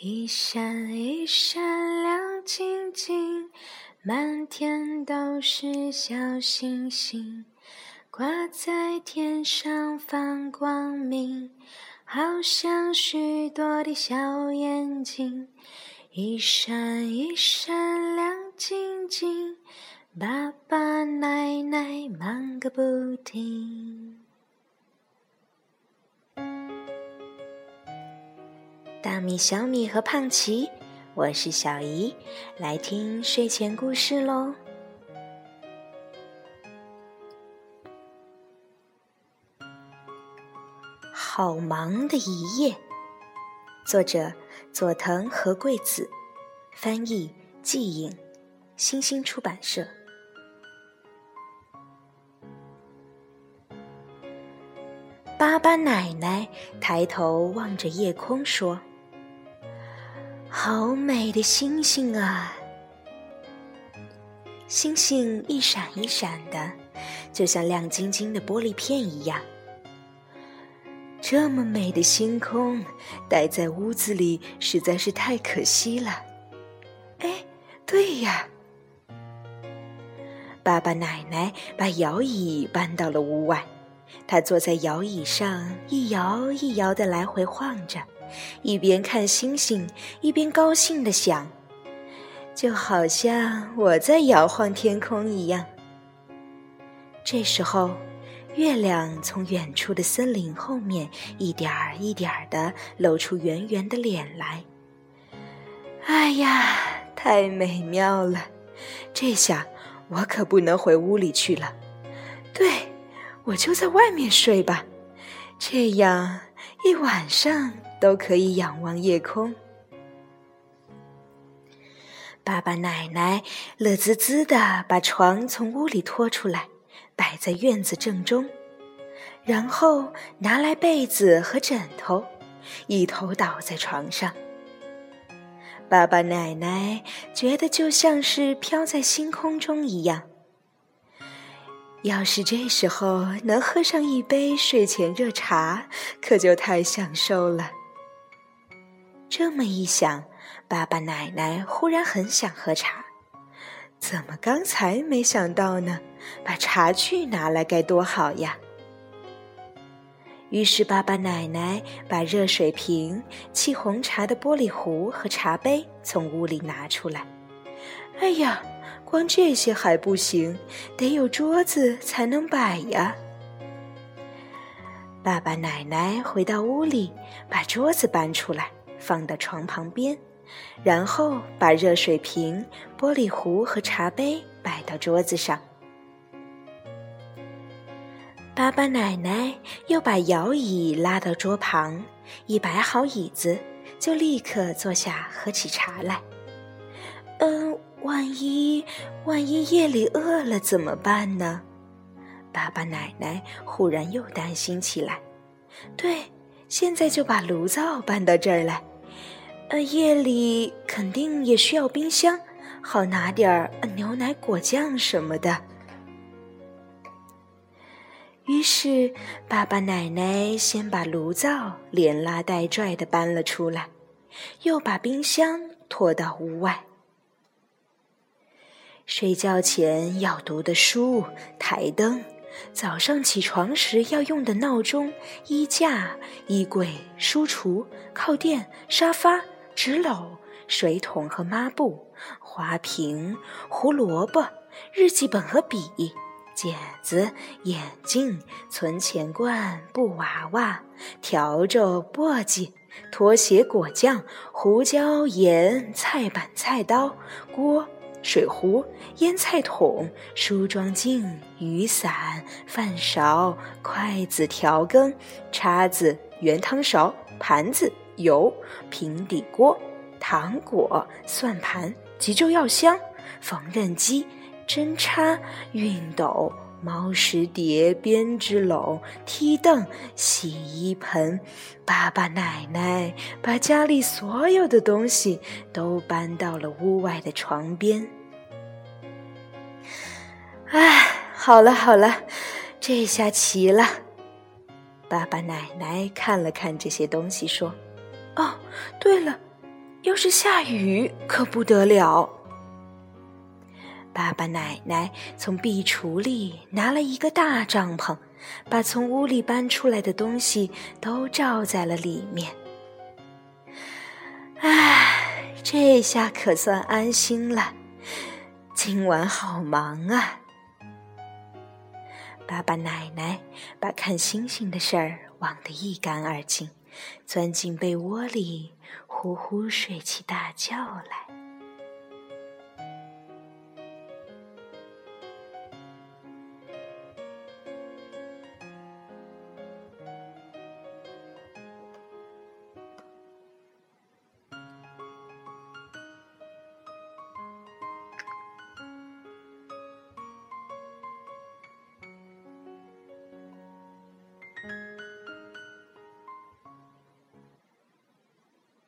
一闪一闪亮晶晶，满天都是小星星，挂在天上放光明，好像许多的小眼睛。一闪一闪亮晶晶，爸爸奶奶忙个不停。大米、小米和胖奇，我是小姨，来听睡前故事喽。好忙的一夜，作者佐藤和贵子，翻译季颖，新星出版社。爸爸奶奶抬头望着夜空说。好美的星星啊！星星一闪一闪的，就像亮晶晶的玻璃片一样。这么美的星空，待在屋子里实在是太可惜了。哎，对呀，爸爸奶奶把摇椅搬到了屋外，他坐在摇椅上，一摇一摇的来回晃着。一边看星星，一边高兴地想：“就好像我在摇晃天空一样。”这时候，月亮从远处的森林后面一点儿一点儿地露出圆圆的脸来。哎呀，太美妙了！这下我可不能回屋里去了。对，我就在外面睡吧，这样一晚上。都可以仰望夜空。爸爸奶奶乐滋滋的把床从屋里拖出来，摆在院子正中，然后拿来被子和枕头，一头倒在床上。爸爸奶奶觉得就像是飘在星空中一样。要是这时候能喝上一杯睡前热茶，可就太享受了。这么一想，爸爸奶奶忽然很想喝茶，怎么刚才没想到呢？把茶具拿来该多好呀！于是爸爸奶奶把热水瓶、沏红茶的玻璃壶和茶杯从屋里拿出来。哎呀，光这些还不行，得有桌子才能摆呀！爸爸奶奶回到屋里，把桌子搬出来。放到床旁边，然后把热水瓶、玻璃壶和茶杯摆到桌子上。爸爸奶奶又把摇椅拉到桌旁，一摆好椅子，就立刻坐下喝起茶来。嗯，万一万一夜里饿了怎么办呢？爸爸奶奶忽然又担心起来。对，现在就把炉灶搬到这儿来。呃，夜里肯定也需要冰箱，好拿点儿牛奶、果酱什么的。于是，爸爸奶奶先把炉灶连拉带拽的搬了出来，又把冰箱拖到屋外。睡觉前要读的书、台灯，早上起床时要用的闹钟、衣架、衣柜、书橱、靠垫、沙发。纸篓、水桶和抹布、花瓶、胡萝卜、日记本和笔、剪子、眼镜、存钱罐、布娃娃、笤帚、簸箕、拖鞋、果酱、胡椒、盐、菜板、菜刀、锅、水壶、腌菜桶、梳妆镜、雨伞、饭勺、筷子、调羹、叉子、圆汤勺、盘子。油、平底锅、糖果、算盘、急救药箱、缝纫机、针插、熨斗、猫食碟、编织篓、梯凳、洗衣盆。爸爸奶奶把家里所有的东西都搬到了屋外的床边。哎，好了好了，这下齐了。爸爸奶奶看了看这些东西，说。哦，对了，要是下雨可不得了。爸爸奶奶从壁橱里拿了一个大帐篷，把从屋里搬出来的东西都罩在了里面。唉，这下可算安心了。今晚好忙啊！爸爸奶奶把看星星的事儿忘得一干二净，钻进被窝里呼呼睡起大觉来。